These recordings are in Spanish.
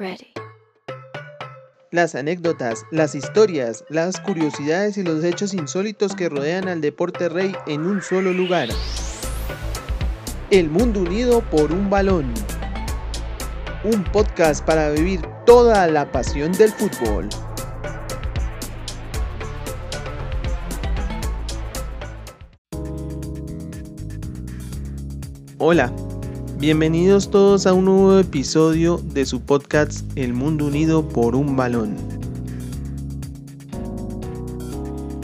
Ready. Las anécdotas, las historias, las curiosidades y los hechos insólitos que rodean al deporte rey en un solo lugar. El mundo unido por un balón. Un podcast para vivir toda la pasión del fútbol. Hola, bienvenidos todos a un nuevo episodio de su podcast El Mundo Unido por un Balón.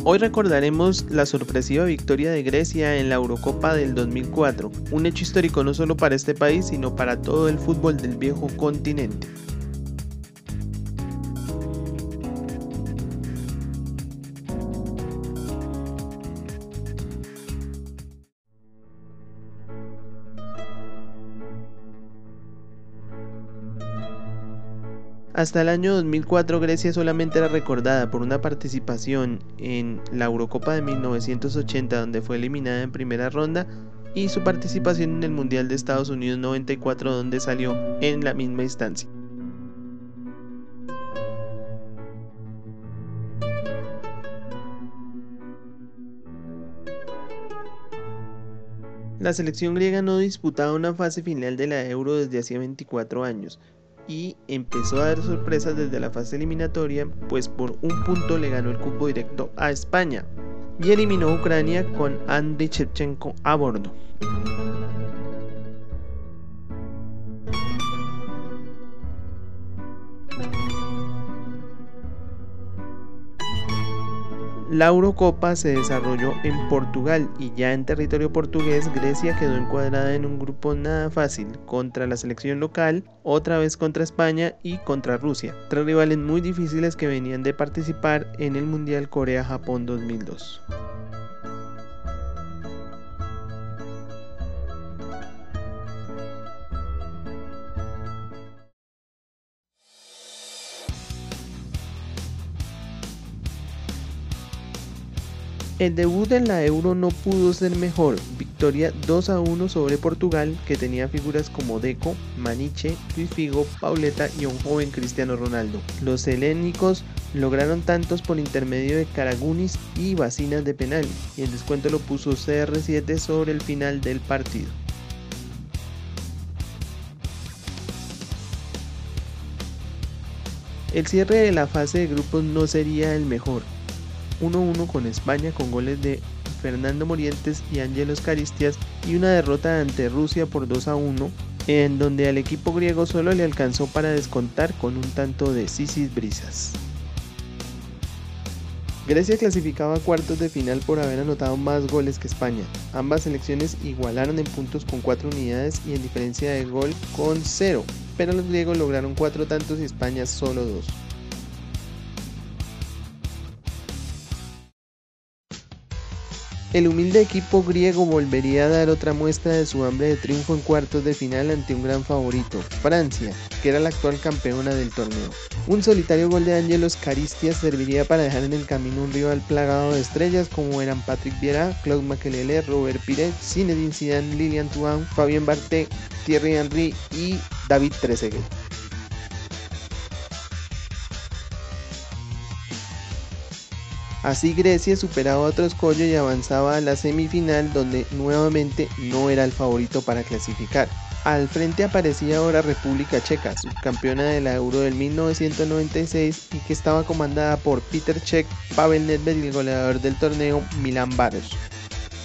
Hoy recordaremos la sorpresiva victoria de Grecia en la Eurocopa del 2004, un hecho histórico no solo para este país, sino para todo el fútbol del viejo continente. Hasta el año 2004 Grecia solamente era recordada por una participación en la Eurocopa de 1980 donde fue eliminada en primera ronda y su participación en el Mundial de Estados Unidos 94 donde salió en la misma instancia. La selección griega no disputaba una fase final de la Euro desde hacía 24 años, y empezó a dar sorpresas desde la fase eliminatoria, pues por un punto le ganó el cupo directo a España y eliminó a Ucrania con Andriy Shevchenko a bordo. La Eurocopa se desarrolló en Portugal y ya en territorio portugués Grecia quedó encuadrada en un grupo nada fácil contra la selección local, otra vez contra España y contra Rusia, tres rivales muy difíciles que venían de participar en el Mundial Corea-Japón 2002. El debut en la Euro no pudo ser mejor, victoria 2 a 1 sobre Portugal que tenía figuras como Deco, Maniche, Luis Figo, Pauleta y un joven Cristiano Ronaldo. Los helénicos lograron tantos por intermedio de Caragunis y Bacinas de penal y el descuento lo puso CR7 sobre el final del partido. El cierre de la fase de grupos no sería el mejor, 1-1 con España con goles de Fernando Morientes y Ángelos Caristias y una derrota ante Rusia por 2-1 en donde al equipo griego solo le alcanzó para descontar con un tanto de Sisis Brisas. Grecia clasificaba a cuartos de final por haber anotado más goles que España. Ambas selecciones igualaron en puntos con 4 unidades y en diferencia de gol con 0, pero los griegos lograron 4 tantos y España solo 2. El humilde equipo griego volvería a dar otra muestra de su hambre de triunfo en cuartos de final ante un gran favorito, Francia, que era la actual campeona del torneo. Un solitario gol de Ángelos Caristias serviría para dejar en el camino un rival plagado de estrellas como eran Patrick Vieira, Claude Makelele, Robert Piret, Zinedine Zidane, Lilian Thuram, Fabien Barthé, Thierry Henry y David Trezeguet. Así Grecia superaba otro escollo y avanzaba a la semifinal donde nuevamente no era el favorito para clasificar. Al frente aparecía ahora República Checa, subcampeona de la Euro del 1996 y que estaba comandada por Peter Cech, Pavel Nedved y el goleador del torneo Milan Baros.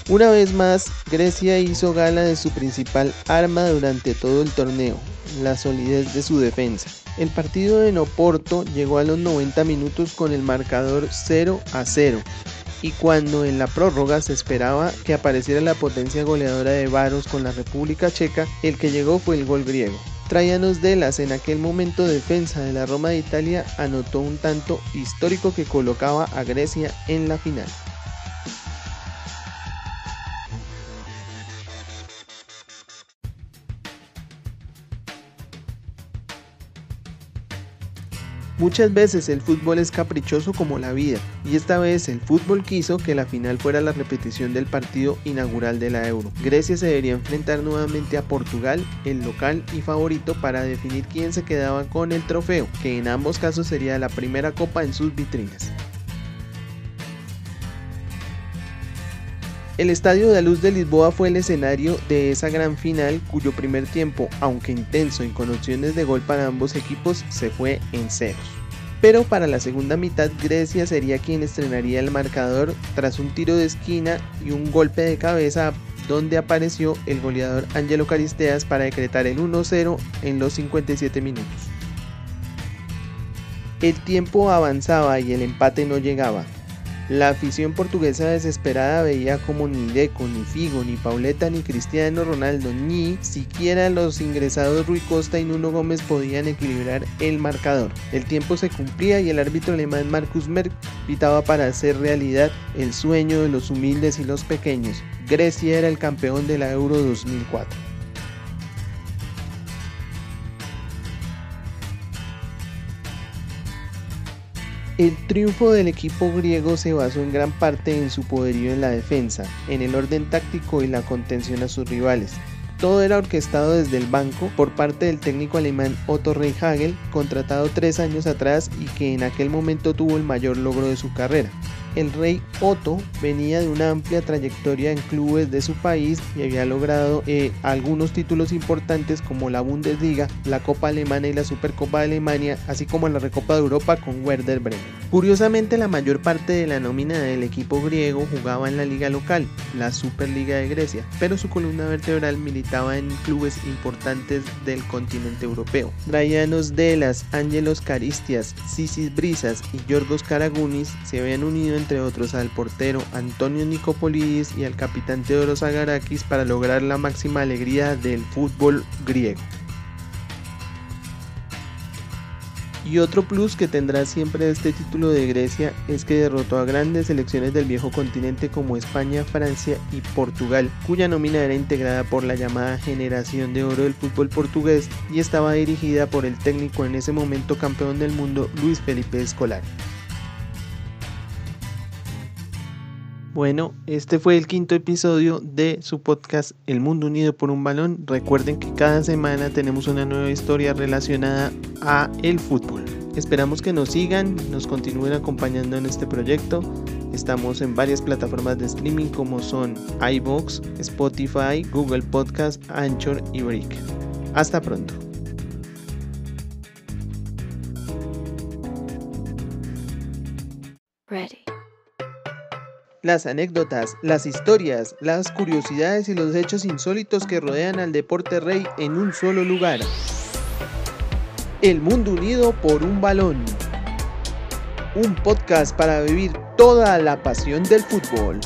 Una vez más, Grecia hizo gala de su principal arma durante todo el torneo, la solidez de su defensa. El partido en Oporto llegó a los 90 minutos con el marcador 0 a 0 y cuando en la prórroga se esperaba que apareciera la potencia goleadora de Varos con la República Checa, el que llegó fue el gol griego. Traianos Delas, en aquel momento defensa de la Roma de Italia, anotó un tanto histórico que colocaba a Grecia en la final. Muchas veces el fútbol es caprichoso como la vida, y esta vez el fútbol quiso que la final fuera la repetición del partido inaugural de la Euro. Grecia se debería enfrentar nuevamente a Portugal, el local y favorito, para definir quién se quedaba con el trofeo, que en ambos casos sería la primera copa en sus vitrinas. El Estadio de la Luz de Lisboa fue el escenario de esa gran final cuyo primer tiempo, aunque intenso y con opciones de gol para ambos equipos, se fue en ceros. Pero para la segunda mitad Grecia sería quien estrenaría el marcador tras un tiro de esquina y un golpe de cabeza donde apareció el goleador Angelo Caristeas para decretar el 1-0 en los 57 minutos. El tiempo avanzaba y el empate no llegaba, la afición portuguesa desesperada veía como ni Deco, ni Figo, ni Pauleta, ni Cristiano Ronaldo, ni siquiera los ingresados Rui Costa y Nuno Gómez podían equilibrar el marcador. El tiempo se cumplía y el árbitro alemán Markus Merck pitaba para hacer realidad el sueño de los humildes y los pequeños. Grecia era el campeón de la Euro 2004. El triunfo del equipo griego se basó en gran parte en su poderío en la defensa, en el orden táctico y la contención a sus rivales. Todo era orquestado desde el banco por parte del técnico alemán Otto Rehhagel, contratado tres años atrás y que en aquel momento tuvo el mayor logro de su carrera. El rey Otto venía de una amplia trayectoria en clubes de su país y había logrado eh, algunos títulos importantes como la Bundesliga, la Copa Alemana y la Supercopa de Alemania, así como la Recopa de Europa con Werder Bremen. Curiosamente, la mayor parte de la nómina del equipo griego jugaba en la liga local, la Superliga de Grecia, pero su columna vertebral militaba en clubes importantes del continente europeo. Draianos Delas, Ángelos Caristias, Sisis Brisas y Yorgos Karagounis se habían unido entre otros al portero Antonio Nicopolidis y al capitán Teodoro Zagarakis para lograr la máxima alegría del fútbol griego. Y otro plus que tendrá siempre este título de Grecia es que derrotó a grandes selecciones del viejo continente como España, Francia y Portugal, cuya nómina era integrada por la llamada generación de oro del fútbol portugués y estaba dirigida por el técnico en ese momento campeón del mundo Luis Felipe Escolar. Bueno, este fue el quinto episodio de su podcast El Mundo Unido por un Balón. Recuerden que cada semana tenemos una nueva historia relacionada a el fútbol. Esperamos que nos sigan, nos continúen acompañando en este proyecto. Estamos en varias plataformas de streaming como son iBox, Spotify, Google Podcast, Anchor y Brick. Hasta pronto. Las anécdotas, las historias, las curiosidades y los hechos insólitos que rodean al deporte rey en un solo lugar. El mundo unido por un balón. Un podcast para vivir toda la pasión del fútbol.